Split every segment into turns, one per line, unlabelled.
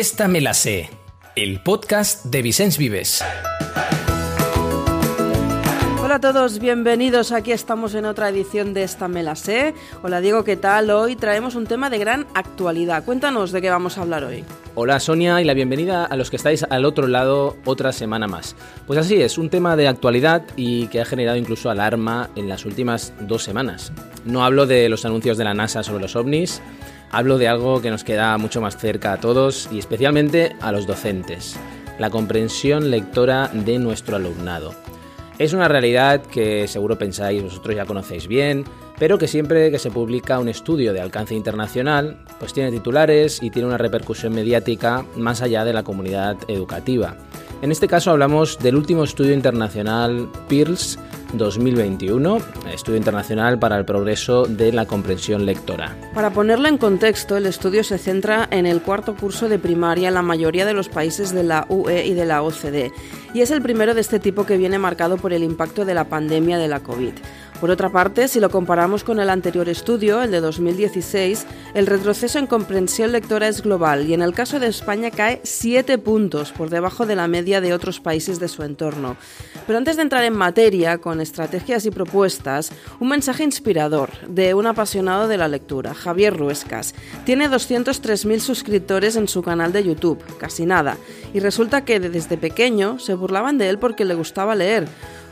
Esta me la sé, el podcast de Vicens Vives.
Hola a todos, bienvenidos. Aquí estamos en otra edición de Esta me la sé. Hola Diego, ¿qué tal? Hoy traemos un tema de gran actualidad. Cuéntanos de qué vamos a hablar hoy.
Hola Sonia y la bienvenida a los que estáis al otro lado otra semana más. Pues así es, un tema de actualidad y que ha generado incluso alarma en las últimas dos semanas. No hablo de los anuncios de la NASA sobre los ovnis, Hablo de algo que nos queda mucho más cerca a todos y especialmente a los docentes, la comprensión lectora de nuestro alumnado. Es una realidad que seguro pensáis vosotros ya conocéis bien, pero que siempre que se publica un estudio de alcance internacional, pues tiene titulares y tiene una repercusión mediática más allá de la comunidad educativa. En este caso hablamos del último estudio internacional PIRLS 2021, Estudio Internacional para el Progreso de la Comprensión Lectora.
Para ponerlo en contexto, el estudio se centra en el cuarto curso de primaria en la mayoría de los países de la UE y de la OCDE, y es el primero de este tipo que viene marcado por el impacto de la pandemia de la COVID. Por otra parte, si lo comparamos con el anterior estudio, el de 2016, el retroceso en comprensión lectora es global y en el caso de España cae 7 puntos por debajo de la media de otros países de su entorno. Pero antes de entrar en materia, con estrategias y propuestas, un mensaje inspirador de un apasionado de la lectura, Javier Ruescas. Tiene 203.000 suscriptores en su canal de YouTube, casi nada, y resulta que desde pequeño se burlaban de él porque le gustaba leer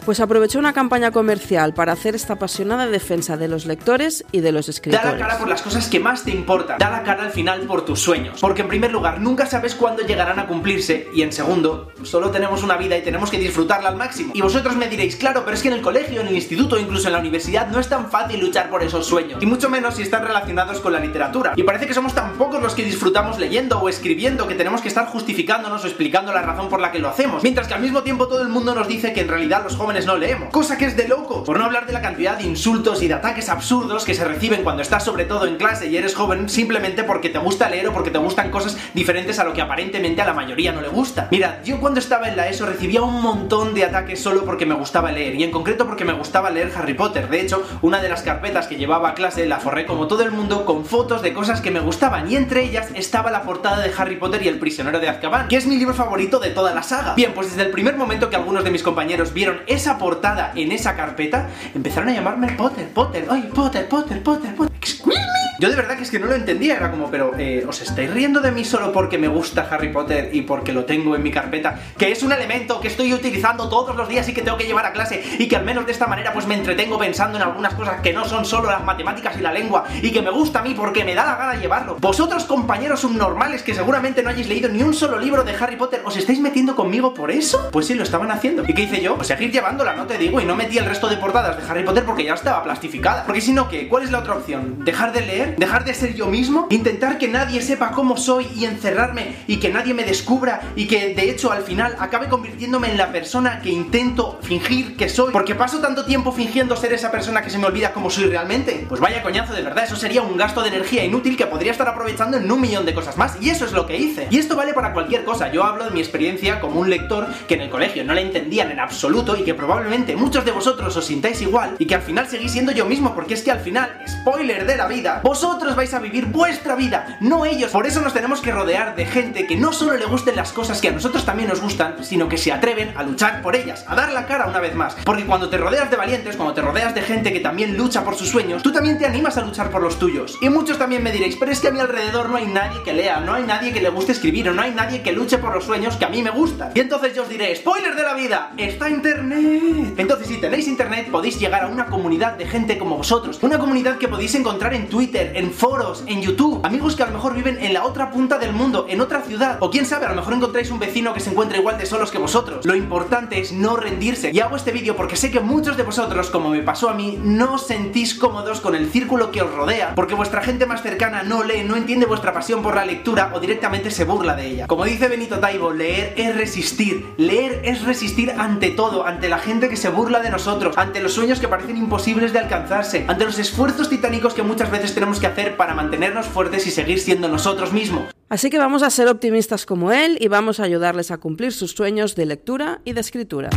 pues aprovechó una campaña comercial para hacer esta apasionada defensa de los lectores y de los escritores.
Da la cara por las cosas que más te importan. Da la cara al final por tus sueños. Porque en primer lugar, nunca sabes cuándo llegarán a cumplirse. Y en segundo, solo tenemos una vida y tenemos que disfrutarla al máximo. Y vosotros me diréis, claro, pero es que en el colegio, en el instituto, incluso en la universidad, no es tan fácil luchar por esos sueños. Y mucho menos si están relacionados con la literatura. Y parece que somos tan pocos los que disfrutamos leyendo o escribiendo que tenemos que estar justificándonos o explicando la razón por la que lo hacemos. Mientras que al mismo tiempo todo el mundo nos dice que en realidad los jóvenes no leemos. Cosa que es de locos. Por no hablar de la cantidad de insultos y de ataques absurdos que se reciben cuando estás sobre todo en clase y eres joven simplemente porque te gusta leer o porque te gustan cosas diferentes a lo que aparentemente a la mayoría no le gusta. Mira, yo cuando estaba en la ESO recibía un montón de ataques solo porque me gustaba leer y en concreto porque me gustaba leer Harry Potter. De hecho, una de las carpetas que llevaba a clase la forré como todo el mundo con fotos de cosas que me gustaban y entre ellas estaba la portada de Harry Potter y el prisionero de Azkaban, que es mi libro favorito de toda la saga. Bien, pues desde el primer momento que algunos de mis compañeros vieron esa portada en esa carpeta, empezaron a llamarme Potter, Potter, ay, Potter, Potter, Potter, Potter. Excuse me. Yo de verdad que es que no lo entendía, era como, pero eh, ¿os estáis riendo de mí solo porque me gusta Harry Potter y porque lo tengo en mi carpeta? Que es un elemento que estoy utilizando todos los días y que tengo que llevar a clase y que al menos de esta manera pues me entretengo pensando en algunas cosas que no son solo las matemáticas y la lengua y que me gusta a mí porque me da la gana llevarlo. Vosotros compañeros subnormales que seguramente no hayáis leído ni un solo libro de Harry Potter, ¿os estáis metiendo conmigo por eso? Pues sí, lo estaban haciendo. ¿Y qué hice yo? Pues seguir llevándola, no te digo, y no metí el resto de portadas de Harry Potter porque ya estaba plastificada. Porque si no, ¿qué? ¿Cuál es la otra opción? ¿Dejar de leer? ¿Dejar de ser yo mismo? ¿Intentar que nadie sepa cómo soy y encerrarme y que nadie me descubra y que de hecho al final acabe convirtiéndome en la persona que intento fingir que soy? Porque paso tanto tiempo fingiendo ser esa persona que se me olvida cómo soy realmente. Pues vaya coñazo, de verdad, eso sería un gasto de energía inútil que podría estar aprovechando en un millón de cosas más. Y eso es lo que hice. Y esto vale para cualquier cosa. Yo hablo de mi experiencia como un lector que en el colegio no la entendían en absoluto y que probablemente muchos de vosotros os sintáis igual y que al final seguís siendo yo mismo porque es que al final, spoiler de la vida, vosotros vais a vivir vuestra vida, no ellos. Por eso nos tenemos que rodear de gente que no solo le gusten las cosas que a nosotros también nos gustan, sino que se atreven a luchar por ellas, a dar la cara una vez más. Porque cuando te rodeas de valientes, cuando te rodeas de gente que también lucha por sus sueños, tú también te animas a luchar por los tuyos. Y muchos también me diréis, pero es que a mi alrededor no hay nadie que lea, no hay nadie que le guste escribir, o no hay nadie que luche por los sueños que a mí me gustan. Y entonces yo os diré, spoiler de la vida, está internet. Entonces si tenéis internet podéis llegar a una comunidad de gente como vosotros, una comunidad que podéis encontrar en Twitter, en foros, en YouTube, amigos que a lo mejor viven en la otra punta del mundo, en otra ciudad, o quién sabe, a lo mejor encontráis un vecino que se encuentra igual de solos que vosotros. Lo importante es no rendirse. Y hago este vídeo porque sé que muchos de vosotros, como me pasó a mí, no os sentís cómodos con el círculo que os rodea, porque vuestra gente más cercana no lee, no entiende vuestra pasión por la lectura o directamente se burla de ella. Como dice Benito Taibo, leer es resistir. Leer es resistir ante todo, ante la gente que se burla de nosotros, ante los sueños que parecen imposibles de alcanzarse, ante los esfuerzos titánicos que muchas veces tenemos que hacer para mantenernos fuertes y seguir siendo nosotros mismos.
Así que vamos a ser optimistas como él y vamos a ayudarles a cumplir sus sueños de lectura y de escritura.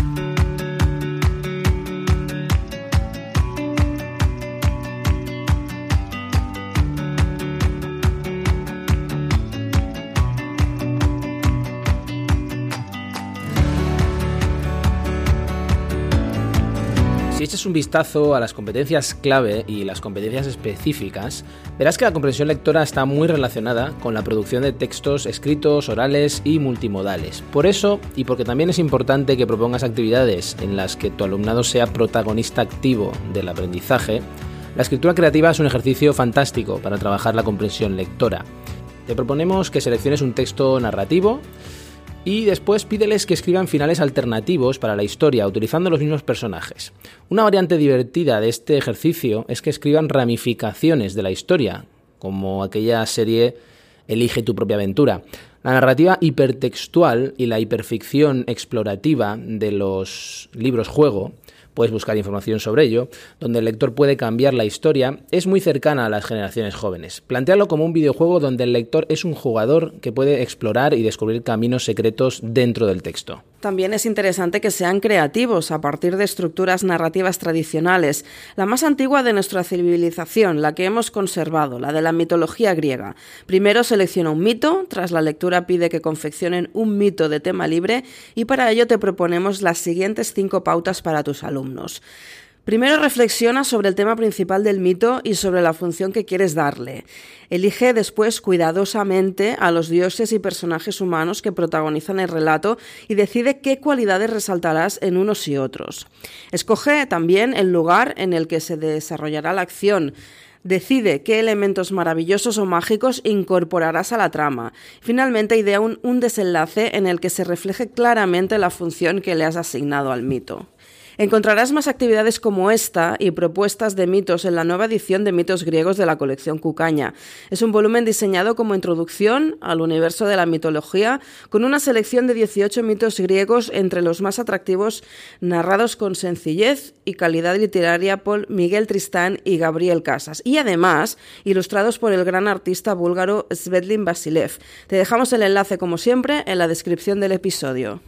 Eches un vistazo a las competencias clave y las competencias específicas, verás que la comprensión lectora está muy relacionada con la producción de textos escritos, orales y multimodales. Por eso, y porque también es importante que propongas actividades en las que tu alumnado sea protagonista activo del aprendizaje, la escritura creativa es un ejercicio fantástico para trabajar la comprensión lectora. Te proponemos que selecciones un texto narrativo, y después pídeles que escriban finales alternativos para la historia utilizando los mismos personajes. Una variante divertida de este ejercicio es que escriban ramificaciones de la historia, como aquella serie Elige tu propia aventura. La narrativa hipertextual y la hiperficción explorativa de los libros juego puedes buscar información sobre ello, donde el lector puede cambiar la historia, es muy cercana a las generaciones jóvenes. Plantearlo como un videojuego donde el lector es un jugador que puede explorar y descubrir caminos secretos dentro del texto.
También es interesante que sean creativos a partir de estructuras narrativas tradicionales, la más antigua de nuestra civilización, la que hemos conservado, la de la mitología griega. Primero selecciona un mito, tras la lectura pide que confeccionen un mito de tema libre y para ello te proponemos las siguientes cinco pautas para tus alumnos. Primero reflexiona sobre el tema principal del mito y sobre la función que quieres darle. Elige después cuidadosamente a los dioses y personajes humanos que protagonizan el relato y decide qué cualidades resaltarás en unos y otros. Escoge también el lugar en el que se desarrollará la acción. Decide qué elementos maravillosos o mágicos incorporarás a la trama. Finalmente, idea un, un, desenlace en el que se refleje claramente la función que le has asignado al mito. Encontrarás más actividades como esta y propuestas de mitos en la nueva edición de mitos griegos de la colección Cucaña. Es un volumen diseñado como introducción al universo de la mitología, con una selección de 18 mitos griegos entre los más atractivos, narrados con sencillez y calidad literaria por Miguel Tristán y Gabriel Casas, y además ilustrados por el gran artista búlgaro Svetlin Basilev. Te dejamos el enlace, como siempre, en la descripción del episodio.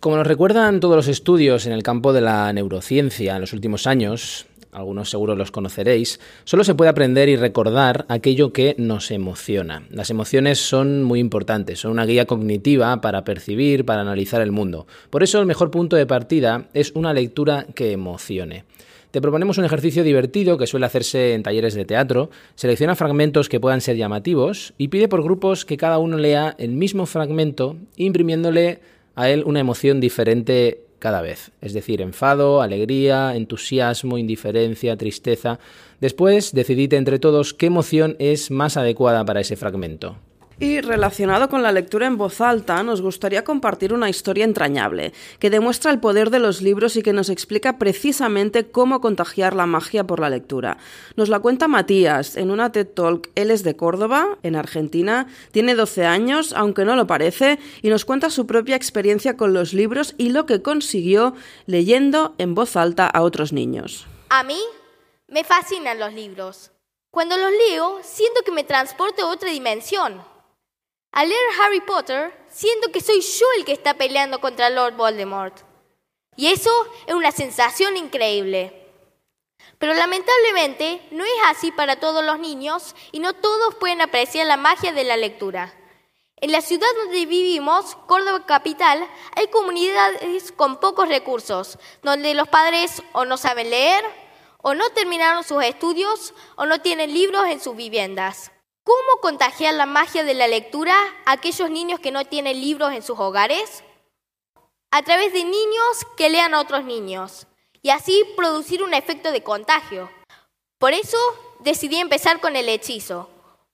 Como nos recuerdan todos los estudios en el campo de la neurociencia en los últimos años, algunos seguro los conoceréis, solo se puede aprender y recordar aquello que nos emociona. Las emociones son muy importantes, son una guía cognitiva para percibir, para analizar el mundo. Por eso el mejor punto de partida es una lectura que emocione. Te proponemos un ejercicio divertido que suele hacerse en talleres de teatro, selecciona fragmentos que puedan ser llamativos y pide por grupos que cada uno lea el mismo fragmento imprimiéndole a él una emoción diferente cada vez, es decir, enfado, alegría, entusiasmo, indiferencia, tristeza. Después decidid entre todos qué emoción es más adecuada para ese fragmento.
Y relacionado con la lectura en voz alta, nos gustaría compartir una historia entrañable, que demuestra el poder de los libros y que nos explica precisamente cómo contagiar la magia por la lectura. Nos la cuenta Matías en una TED Talk. Él es de Córdoba, en Argentina, tiene 12 años, aunque no lo parece, y nos cuenta su propia experiencia con los libros y lo que consiguió leyendo en voz alta a otros niños.
A mí me fascinan los libros. Cuando los leo, siento que me transporto a otra dimensión al leer Harry Potter, siento que soy yo el que está peleando contra Lord Voldemort. Y eso es una sensación increíble. Pero lamentablemente no es así para todos los niños y no todos pueden apreciar la magia de la lectura. En la ciudad donde vivimos, Córdoba Capital, hay comunidades con pocos recursos, donde los padres o no saben leer, o no terminaron sus estudios, o no tienen libros en sus viviendas. ¿Cómo contagiar la magia de la lectura a aquellos niños que no tienen libros en sus hogares? A través de niños que lean a otros niños y así producir un efecto de contagio. Por eso decidí empezar con el hechizo.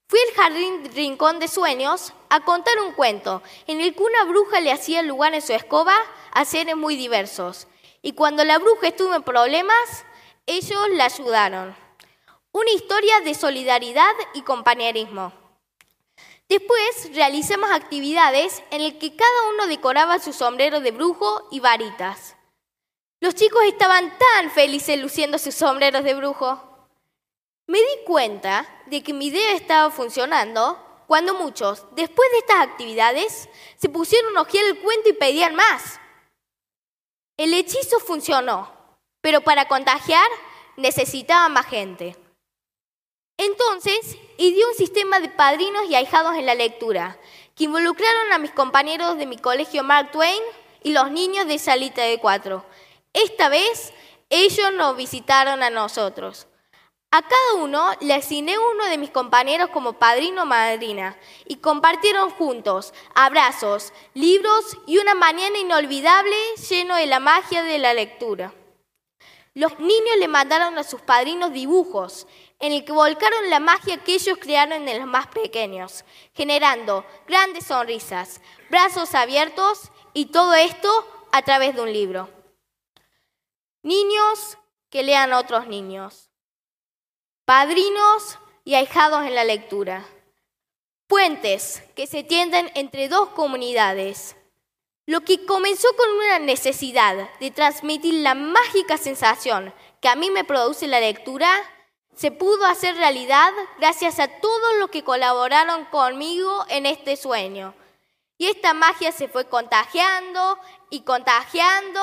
Fui al jardín Rincón de Sueños a contar un cuento en el que una bruja le hacía lugar en su escoba a seres muy diversos. Y cuando la bruja estuvo en problemas, ellos la ayudaron. Una historia de solidaridad y compañerismo. Después realizamos actividades en las que cada uno decoraba su sombrero de brujo y varitas. Los chicos estaban tan felices luciendo sus sombreros de brujo. Me di cuenta de que mi idea estaba funcionando cuando muchos, después de estas actividades, se pusieron a ojear el cuento y pedían más. El hechizo funcionó, pero para contagiar necesitaba más gente. Entonces, ideé un sistema de padrinos y ahijados en la lectura, que involucraron a mis compañeros de mi colegio Mark Twain y los niños de Salita de Cuatro. Esta vez ellos nos visitaron a nosotros. A cada uno le asigné uno de mis compañeros como padrino o madrina y compartieron juntos abrazos, libros y una mañana inolvidable lleno de la magia de la lectura. Los niños le mandaron a sus padrinos dibujos en el que volcaron la magia que ellos crearon en los más pequeños, generando grandes sonrisas, brazos abiertos y todo esto a través de un libro. Niños que lean a otros niños padrinos y ahijados en la lectura, puentes que se tienden entre dos comunidades. Lo que comenzó con una necesidad de transmitir la mágica sensación que a mí me produce la lectura, se pudo hacer realidad gracias a todos los que colaboraron conmigo en este sueño. Y esta magia se fue contagiando y contagiando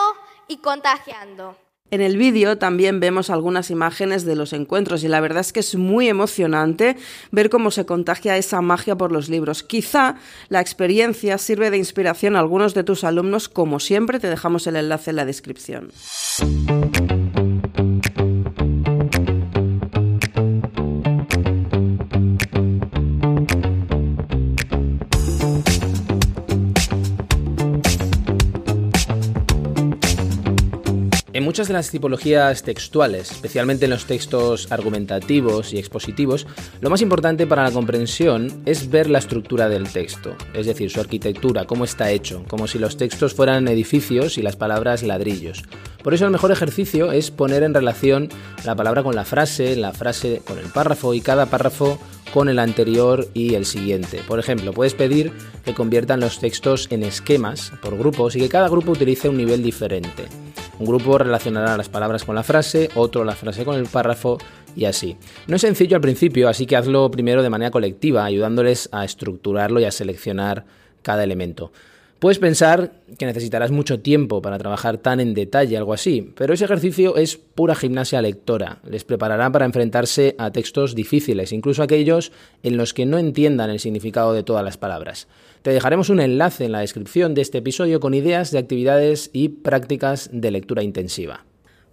y contagiando.
En el vídeo también vemos algunas imágenes de los encuentros y la verdad es que es muy emocionante ver cómo se contagia esa magia por los libros. Quizá la experiencia sirve de inspiración a algunos de tus alumnos, como siempre te dejamos el enlace en la descripción.
De las tipologías textuales, especialmente en los textos argumentativos y expositivos, lo más importante para la comprensión es ver la estructura del texto, es decir, su arquitectura, cómo está hecho, como si los textos fueran edificios y las palabras ladrillos. Por eso el mejor ejercicio es poner en relación la palabra con la frase, la frase con el párrafo y cada párrafo con el anterior y el siguiente. Por ejemplo, puedes pedir que conviertan los textos en esquemas por grupos y que cada grupo utilice un nivel diferente. Un grupo relacionará las palabras con la frase, otro la frase con el párrafo y así. No es sencillo al principio, así que hazlo primero de manera colectiva, ayudándoles a estructurarlo y a seleccionar cada elemento. Puedes pensar que necesitarás mucho tiempo para trabajar tan en detalle algo así, pero ese ejercicio es pura gimnasia lectora. Les preparará para enfrentarse a textos difíciles, incluso aquellos en los que no entiendan el significado de todas las palabras. Te dejaremos un enlace en la descripción de este episodio con ideas de actividades y prácticas de lectura intensiva.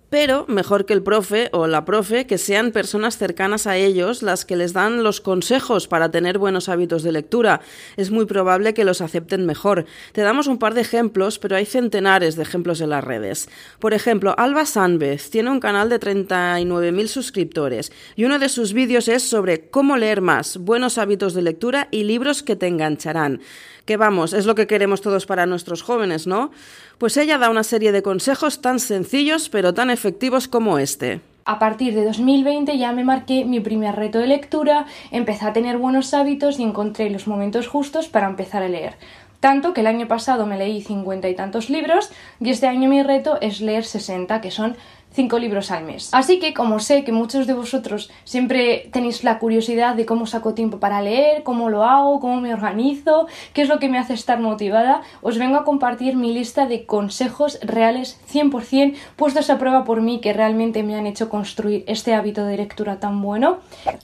Pero mejor que el profe o la profe que sean personas cercanas a ellos las que les dan los consejos para tener buenos hábitos de lectura. Es muy probable que los acepten mejor. Te damos un par de ejemplos, pero hay centenares de ejemplos en las redes. Por ejemplo, Alba Sanvez tiene un canal de 39.000 suscriptores y uno de sus vídeos es sobre cómo leer más, buenos hábitos de lectura y libros que te engancharán que vamos, es lo que queremos todos para nuestros jóvenes, ¿no? Pues ella da una serie de consejos tan sencillos pero tan efectivos como este.
A partir de 2020 ya me marqué mi primer reto de lectura, empecé a tener buenos hábitos y encontré los momentos justos para empezar a leer. Tanto que el año pasado me leí cincuenta y tantos libros y este año mi reto es leer 60, que son cinco libros al mes. Así que como sé que muchos de vosotros siempre tenéis la curiosidad de cómo saco tiempo para leer, cómo lo hago, cómo me organizo, qué es lo que me hace estar motivada, os vengo a compartir mi lista de consejos reales 100% puestos a prueba por mí que realmente me han hecho construir este hábito de lectura tan bueno.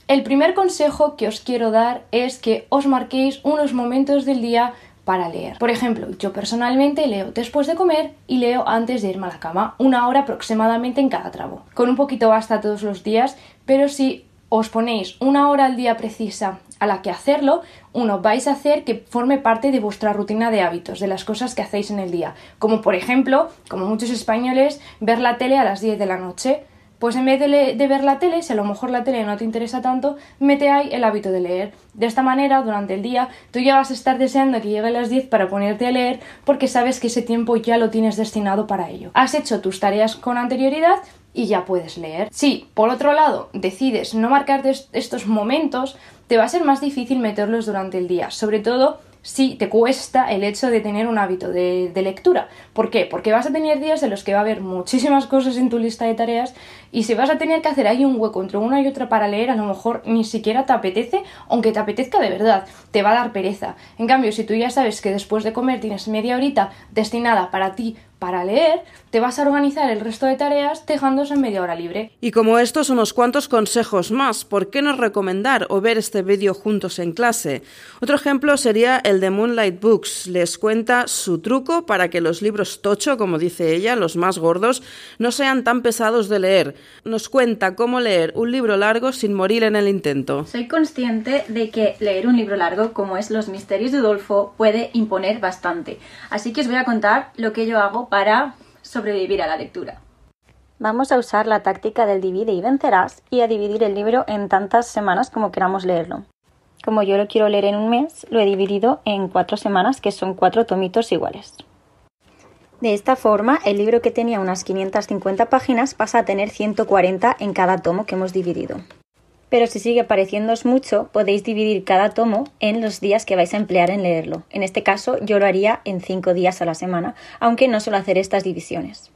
El primer consejo que os quiero dar es que os marquéis unos momentos del día para leer. Por ejemplo, yo personalmente leo después de comer y leo antes de irme a la cama, una hora aproximadamente en cada tramo. Con un poquito basta todos los días, pero si os ponéis una hora al día precisa a la que hacerlo, uno vais a hacer que forme parte de vuestra rutina de hábitos, de las cosas que hacéis en el día. Como por ejemplo, como muchos españoles, ver la tele a las 10 de la noche pues en vez de, ver la tele, si a lo mejor la tele no te interesa tanto, mete ahí el hábito de leer. De esta manera, durante el día, tú ya vas a estar deseando que llegue las 10 para ponerte a leer porque sabes que ese tiempo ya lo tienes destinado para ello. Has hecho tus tareas con anterioridad y ya puedes leer. Si, por otro lado, decides no marcarte estos momentos, te va a ser más difícil meterlos durante el día, sobre todo si te cuesta el hecho de tener un hábito de, lectura. ¿Por qué? Porque vas a tener días en los que va a haber muchísimas cosas en tu lista de tareas y si vas a tener que hacer ahí un hueco entre una y otra para leer, a lo mejor ni siquiera te apetece, aunque te apetezca de verdad, te va a dar pereza. En cambio, si tú ya sabes que después de comer tienes media horita destinada para ti, para leer, te vas a organizar el resto de tareas dejándose en media hora libre.
Y como estos, unos cuantos consejos más. ¿Por qué no recomendar o ver este vídeo juntos en clase? Otro ejemplo sería el de Moonlight Books. Les cuenta su truco para que los libros tocho, como dice ella, los más gordos, no sean tan pesados de leer. Nos cuenta cómo leer un libro largo sin morir en el intento.
Soy consciente de que leer un libro largo como es Los Misterios de Udolfo puede imponer bastante. Así que os voy a contar lo que yo hago para sobrevivir a la lectura.
Vamos a usar la táctica del divide y vencerás y a dividir el libro en tantas semanas como queramos leerlo. Como yo lo quiero leer en un mes, lo he dividido en cuatro semanas, que son cuatro tomitos iguales. De esta forma, el libro que tenía unas 550 páginas pasa a tener 140 en cada tomo que hemos dividido. Pero si sigue pareciéndoos mucho, podéis dividir cada tomo en los días que vais a emplear en leerlo. En este caso, yo lo haría en 5 días a la semana, aunque no suelo hacer estas divisiones.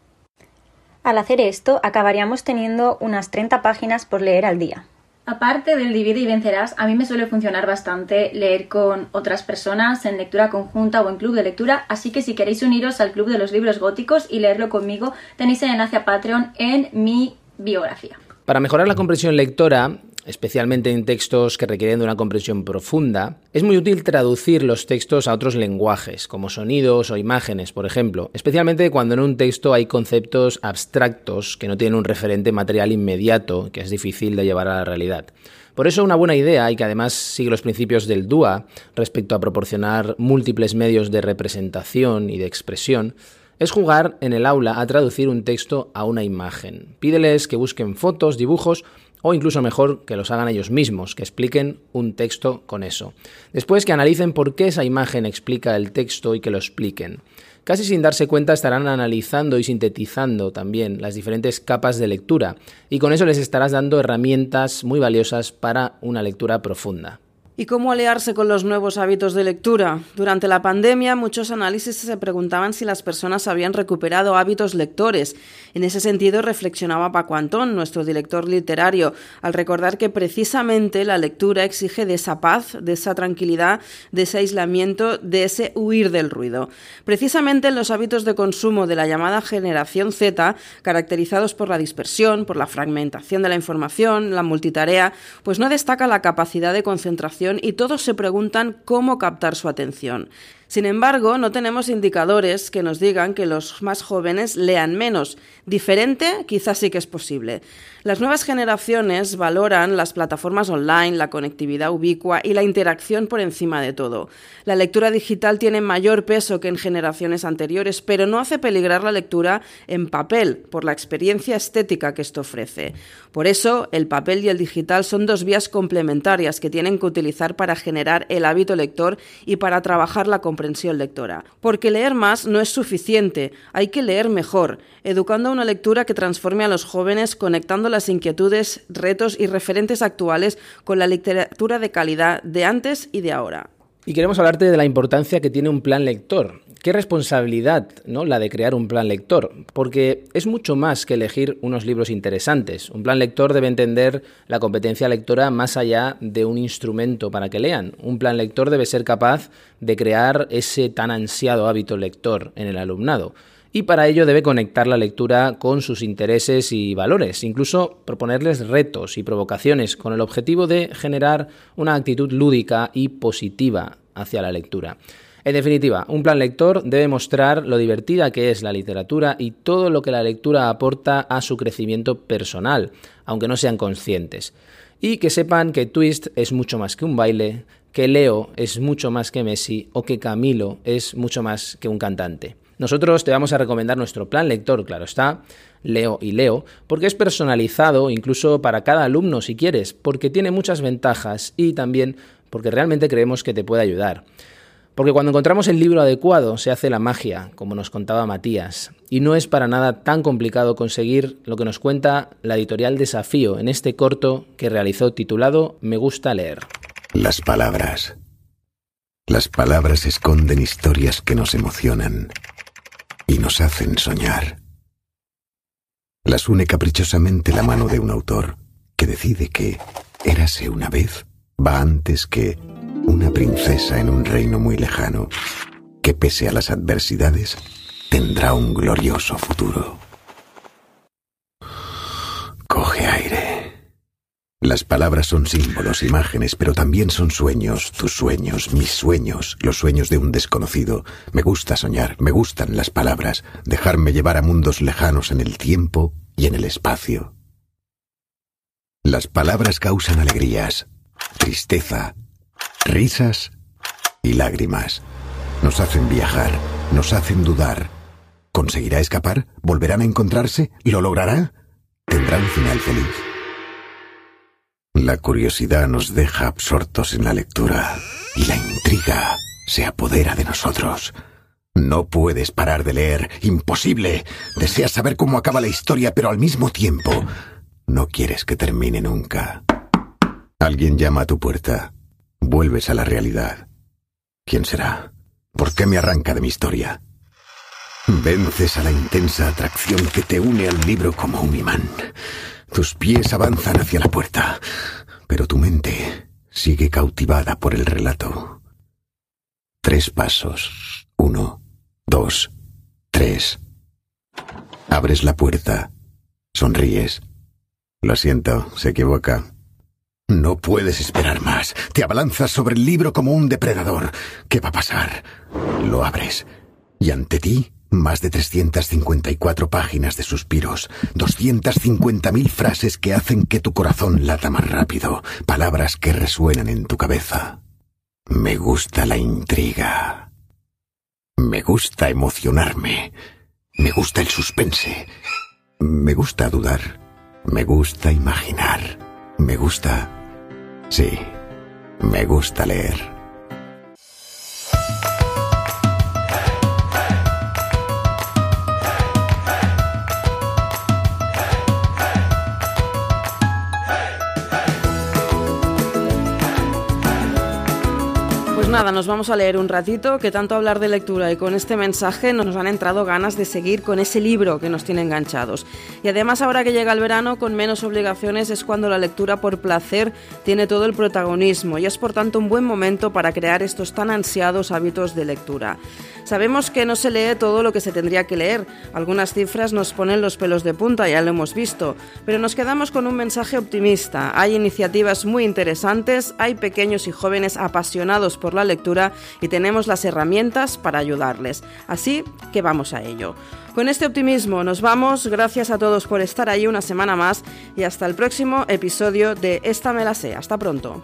Al hacer esto, acabaríamos teniendo unas 30 páginas por leer al día.
Aparte del divide y vencerás, a mí me suele funcionar bastante leer con otras personas en lectura conjunta o en club de lectura, así que si queréis uniros al club de los libros góticos y leerlo conmigo, tenéis el enlace a Patreon en mi biografía.
Para mejorar la comprensión lectora, especialmente en textos que requieren de una comprensión profunda, es muy útil traducir los textos a otros lenguajes, como sonidos o imágenes, por ejemplo, especialmente cuando en un texto hay conceptos abstractos que no tienen un referente material inmediato, que es difícil de llevar a la realidad. Por eso una buena idea, y que además sigue los principios del DUA respecto a proporcionar múltiples medios de representación y de expresión, es jugar en el aula a traducir un texto a una imagen. Pídeles que busquen fotos, dibujos o incluso mejor que los hagan ellos mismos, que expliquen un texto con eso. Después que analicen por qué esa imagen explica el texto y que lo expliquen. Casi sin darse cuenta estarán analizando y sintetizando también las diferentes capas de lectura y con eso les estarás dando herramientas muy valiosas para una lectura profunda.
¿Y cómo aliarse con los nuevos hábitos de lectura? Durante la pandemia, muchos análisis se preguntaban si las personas habían recuperado hábitos lectores. En ese sentido, reflexionaba Paco Antón, nuestro director literario, al recordar que precisamente la lectura exige de esa paz, de esa tranquilidad, de ese aislamiento, de ese huir del ruido. Precisamente en los hábitos de consumo de la llamada generación Z, caracterizados por la dispersión, por la fragmentación de la información, la multitarea, pues no destaca la capacidad de concentración y todos se preguntan cómo captar su atención. Sin embargo, no tenemos indicadores que nos digan que los más jóvenes lean menos. Diferente, quizás sí que es posible. Las nuevas generaciones valoran las plataformas online, la conectividad ubicua y la interacción por encima de todo. La lectura digital tiene mayor peso que en generaciones anteriores, pero no hace peligrar la lectura en papel por la experiencia estética que esto ofrece. Por eso, el papel y el digital son dos vías complementarias que tienen que utilizar para generar el hábito lector y para trabajar la comprensión lectora. Porque leer más no es suficiente, hay que leer mejor, educando a una lectura que transforme a los jóvenes conectando las inquietudes, retos y referentes actuales con la literatura de calidad de antes y de ahora.
Y queremos hablarte de la importancia que tiene un plan lector. Qué responsabilidad, ¿no? La de crear un plan lector, porque es mucho más que elegir unos libros interesantes. Un plan lector debe entender la competencia lectora más allá de un instrumento para que lean. Un plan lector debe ser capaz de crear ese tan ansiado hábito lector en el alumnado y para ello debe conectar la lectura con sus intereses y valores, incluso proponerles retos y provocaciones con el objetivo de generar una actitud lúdica y positiva hacia la lectura. En definitiva, un plan lector debe mostrar lo divertida que es la literatura y todo lo que la lectura aporta a su crecimiento personal, aunque no sean conscientes. Y que sepan que Twist es mucho más que un baile, que Leo es mucho más que Messi o que Camilo es mucho más que un cantante. Nosotros te vamos a recomendar nuestro plan lector, claro está, Leo y Leo, porque es personalizado incluso para cada alumno si quieres, porque tiene muchas ventajas y también porque realmente creemos que te puede ayudar. Porque cuando encontramos el libro adecuado se hace la magia, como nos contaba Matías, y no es para nada tan complicado conseguir lo que nos cuenta la editorial Desafío en este corto que realizó titulado Me gusta leer.
Las palabras. Las palabras esconden historias que nos emocionan y nos hacen soñar. Las une caprichosamente la mano de un autor que decide que Érase una vez va antes que una princesa en un reino muy lejano, que pese a las adversidades, tendrá un glorioso futuro. Coge aire. Las palabras son símbolos, imágenes, pero también son sueños, tus sueños, mis sueños, los sueños de un desconocido. Me gusta soñar, me gustan las palabras, dejarme llevar a mundos lejanos en el tiempo y en el espacio. Las palabras causan alegrías, tristeza, risas y lágrimas. Nos hacen viajar, nos hacen dudar. ¿Conseguirá escapar? ¿Volverán a encontrarse? ¿Lo logrará? ¿Tendrá un final feliz? La curiosidad nos deja absortos en la lectura y la intriga se apodera de nosotros. No puedes parar de leer, imposible. Deseas saber cómo acaba la historia, pero al mismo tiempo no quieres que termine nunca. Alguien llama a tu puerta. Vuelves a la realidad. ¿Quién será? ¿Por qué me arranca de mi historia? Vences a la intensa atracción que te une al libro como un imán. Tus pies avanzan hacia la puerta, pero tu mente sigue cautivada por el relato. Tres pasos. Uno, dos, tres. Abres la puerta. Sonríes. Lo siento, se equivoca. No puedes esperar más. Te abalanzas sobre el libro como un depredador. ¿Qué va a pasar? Lo abres. Y ante ti, más de 354 páginas de suspiros, 250.000 frases que hacen que tu corazón lata más rápido, palabras que resuenan en tu cabeza. Me gusta la intriga. Me gusta emocionarme. Me gusta el suspense. Me gusta dudar. Me gusta imaginar. Me gusta Sí, me gusta leer.
Pues nada, nos vamos a leer un ratito, que tanto hablar de lectura y con este mensaje nos han entrado ganas de seguir con ese libro que nos tiene enganchados. Y además ahora que llega el verano con menos obligaciones es cuando la lectura por placer tiene todo el protagonismo y es por tanto un buen momento para crear estos tan ansiados hábitos de lectura. Sabemos que no se lee todo lo que se tendría que leer, algunas cifras nos ponen los pelos de punta, ya lo hemos visto, pero nos quedamos con un mensaje optimista. Hay iniciativas muy interesantes, hay pequeños y jóvenes apasionados la lectura y tenemos las herramientas para ayudarles. Así que vamos a ello. Con este optimismo nos vamos, gracias a todos por estar ahí una semana más y hasta el próximo episodio de Esta me la sé. Hasta pronto.